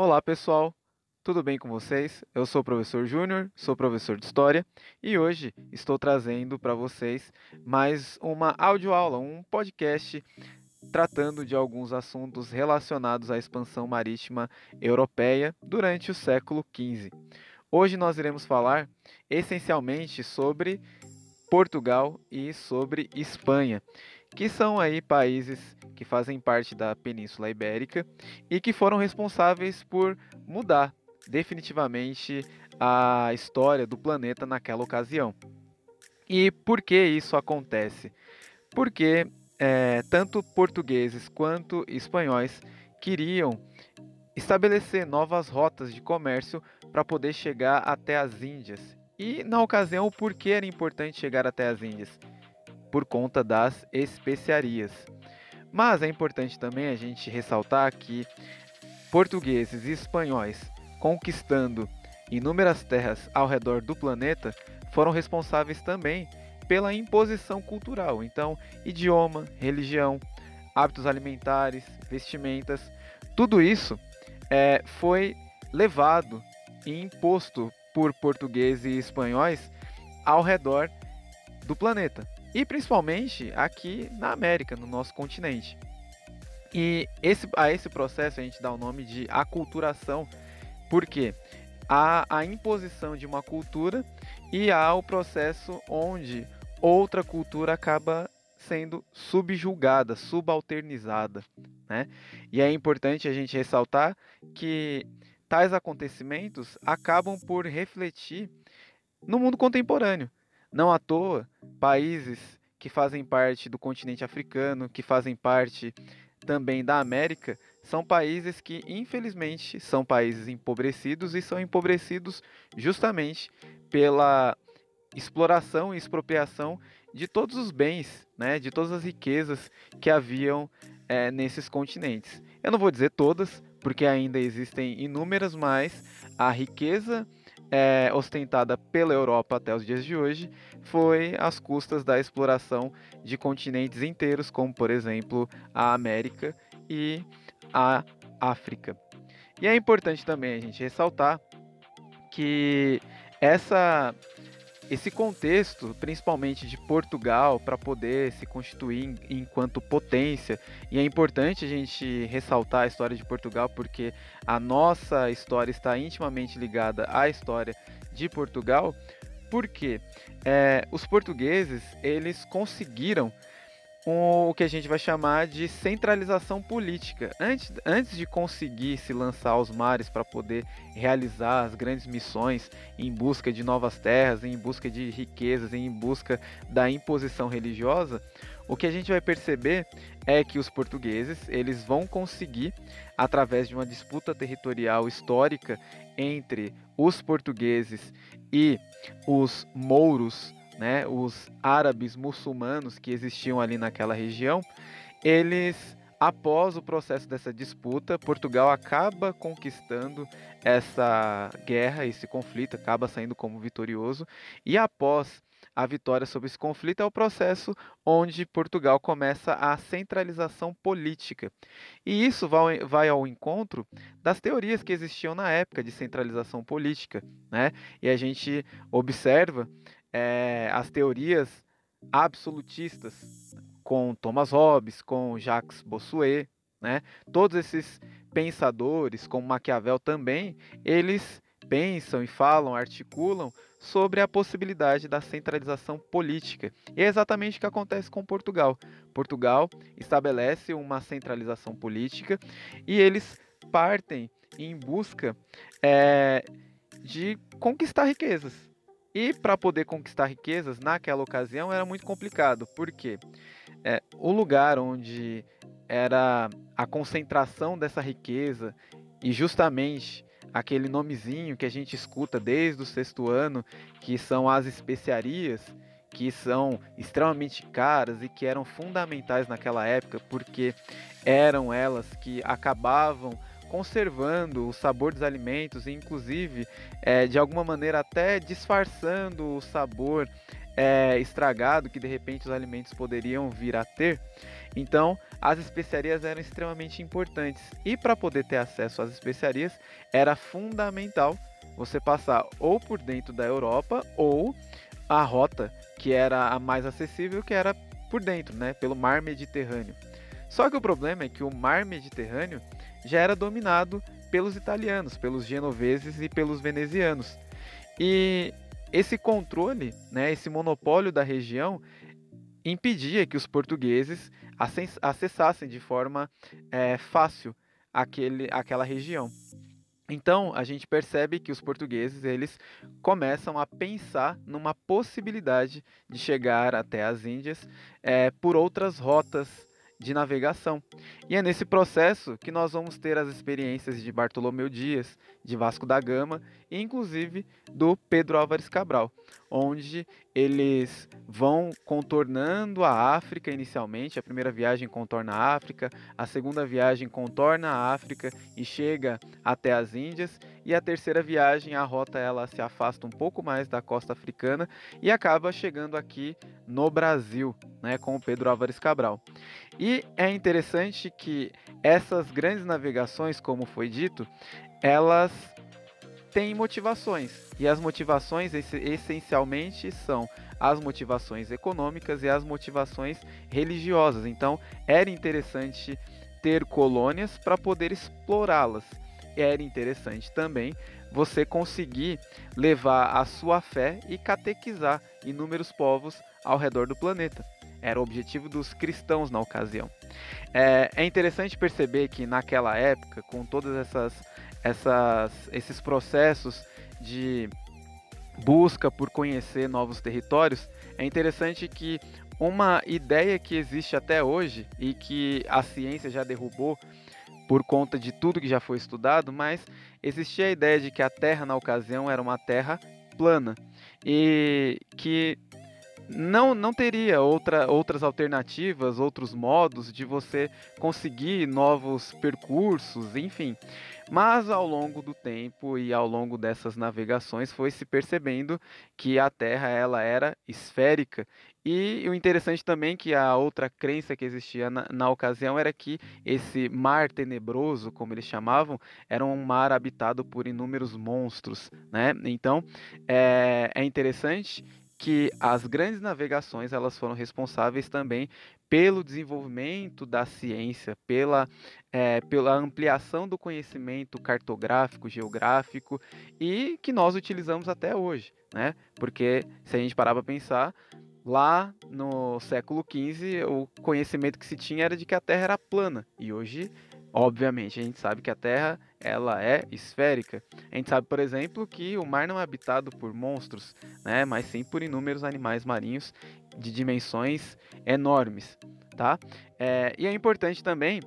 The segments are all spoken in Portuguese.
Olá pessoal, tudo bem com vocês? Eu sou o professor Júnior, sou professor de História e hoje estou trazendo para vocês mais uma audioaula, um podcast tratando de alguns assuntos relacionados à expansão marítima europeia durante o século XV. Hoje nós iremos falar essencialmente sobre Portugal e sobre Espanha, que são aí países que fazem parte da Península Ibérica e que foram responsáveis por mudar definitivamente a história do planeta naquela ocasião. E por que isso acontece? Porque é, tanto portugueses quanto espanhóis queriam estabelecer novas rotas de comércio para poder chegar até as Índias. E na ocasião, por que era importante chegar até as Índias? Por conta das especiarias. Mas é importante também a gente ressaltar que portugueses e espanhóis conquistando inúmeras terras ao redor do planeta foram responsáveis também pela imposição cultural. Então, idioma, religião, hábitos alimentares, vestimentas, tudo isso é, foi levado e imposto por portugueses e espanhóis ao redor do planeta e principalmente aqui na América, no nosso continente. E esse, a esse processo a gente dá o nome de aculturação, porque há a imposição de uma cultura e há o processo onde outra cultura acaba sendo subjulgada, subalternizada. Né? E é importante a gente ressaltar que tais acontecimentos acabam por refletir no mundo contemporâneo. Não à toa, países que fazem parte do continente africano, que fazem parte também da América, são países que, infelizmente, são países empobrecidos e são empobrecidos justamente pela exploração e expropriação de todos os bens, né, de todas as riquezas que haviam é, nesses continentes. Eu não vou dizer todas, porque ainda existem inúmeras, mas a riqueza é, ostentada pela Europa até os dias de hoje foi às custas da exploração de continentes inteiros, como por exemplo a América e a África. E é importante também a gente ressaltar que essa esse contexto, principalmente de Portugal, para poder se constituir enquanto potência, e é importante a gente ressaltar a história de Portugal porque a nossa história está intimamente ligada à história de Portugal, porque é, os portugueses eles conseguiram o que a gente vai chamar de centralização política. Antes, antes de conseguir se lançar aos mares para poder realizar as grandes missões em busca de novas terras, em busca de riquezas, em busca da imposição religiosa, o que a gente vai perceber é que os portugueses eles vão conseguir, através de uma disputa territorial histórica entre os portugueses e os mouros né, os árabes muçulmanos que existiam ali naquela região, eles após o processo dessa disputa, Portugal acaba conquistando essa guerra, esse conflito, acaba saindo como vitorioso, e após a vitória sobre esse conflito é o processo onde Portugal começa a centralização política. E isso vai, vai ao encontro das teorias que existiam na época de centralização política. Né? E a gente observa é, as teorias absolutistas com Thomas Hobbes, com Jacques Bossuet, né? Todos esses pensadores, como Maquiavel também, eles pensam e falam, articulam sobre a possibilidade da centralização política. E é exatamente o que acontece com Portugal. Portugal estabelece uma centralização política e eles partem em busca é, de conquistar riquezas. E para poder conquistar riquezas naquela ocasião era muito complicado, porque é, o lugar onde era a concentração dessa riqueza e justamente aquele nomezinho que a gente escuta desde o sexto ano, que são as especiarias, que são extremamente caras e que eram fundamentais naquela época, porque eram elas que acabavam conservando o sabor dos alimentos e inclusive é, de alguma maneira até disfarçando o sabor é, estragado que de repente os alimentos poderiam vir a ter. Então, as especiarias eram extremamente importantes e para poder ter acesso às especiarias era fundamental você passar ou por dentro da Europa ou a rota que era a mais acessível, que era por dentro, né, pelo Mar Mediterrâneo. Só que o problema é que o Mar Mediterrâneo já era dominado pelos italianos, pelos genoveses e pelos venezianos. E esse controle, né, esse monopólio da região, impedia que os portugueses acessassem de forma é, fácil aquele, aquela região. Então a gente percebe que os portugueses eles começam a pensar numa possibilidade de chegar até as Índias é, por outras rotas de navegação. E é nesse processo que nós vamos ter as experiências de Bartolomeu Dias, de Vasco da Gama e inclusive do Pedro Álvares Cabral, onde eles vão contornando a África inicialmente. A primeira viagem contorna a África, a segunda viagem contorna a África e chega até as Índias, e a terceira viagem a rota ela se afasta um pouco mais da costa africana e acaba chegando aqui no Brasil, né, com o Pedro Álvares Cabral. E é interessante que essas grandes navegações, como foi dito, elas têm motivações. E as motivações essencialmente são as motivações econômicas e as motivações religiosas. Então, era interessante ter colônias para poder explorá-las. Era interessante também você conseguir levar a sua fé e catequizar inúmeros povos ao redor do planeta. Era o objetivo dos cristãos na ocasião. É, é interessante perceber que naquela época, com todas essas, essas, esses processos de busca por conhecer novos territórios, é interessante que uma ideia que existe até hoje e que a ciência já derrubou por conta de tudo que já foi estudado, mas existia a ideia de que a Terra na ocasião era uma Terra plana e que não, não teria outra, outras alternativas, outros modos de você conseguir novos percursos, enfim. Mas ao longo do tempo e ao longo dessas navegações foi se percebendo que a Terra ela era esférica e o interessante também que a outra crença que existia na, na, ocasião era que esse mar tenebroso, como eles chamavam, era um mar habitado por inúmeros monstros, né? Então é, é interessante que as grandes navegações elas foram responsáveis também pelo desenvolvimento da ciência, pela, é, pela ampliação do conhecimento cartográfico, geográfico e que nós utilizamos até hoje, né? Porque se a gente parar para pensar, lá no século XV o conhecimento que se tinha era de que a Terra era plana e hoje Obviamente, a gente sabe que a Terra ela é esférica. A gente sabe, por exemplo, que o mar não é habitado por monstros, né, mas sim por inúmeros animais marinhos de dimensões enormes, tá? É, e é importante também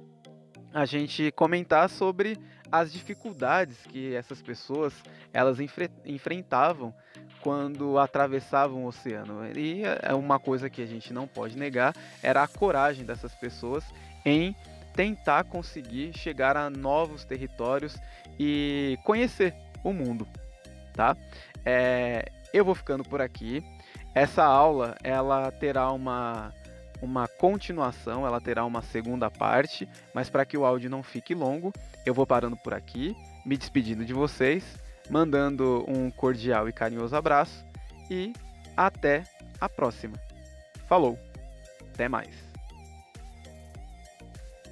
a gente comentar sobre as dificuldades que essas pessoas elas enfre enfrentavam quando atravessavam o oceano. E é uma coisa que a gente não pode negar era a coragem dessas pessoas em tentar conseguir chegar a novos territórios e conhecer o mundo, tá? É, eu vou ficando por aqui. Essa aula ela terá uma uma continuação, ela terá uma segunda parte, mas para que o áudio não fique longo, eu vou parando por aqui, me despedindo de vocês, mandando um cordial e carinhoso abraço e até a próxima. Falou, até mais.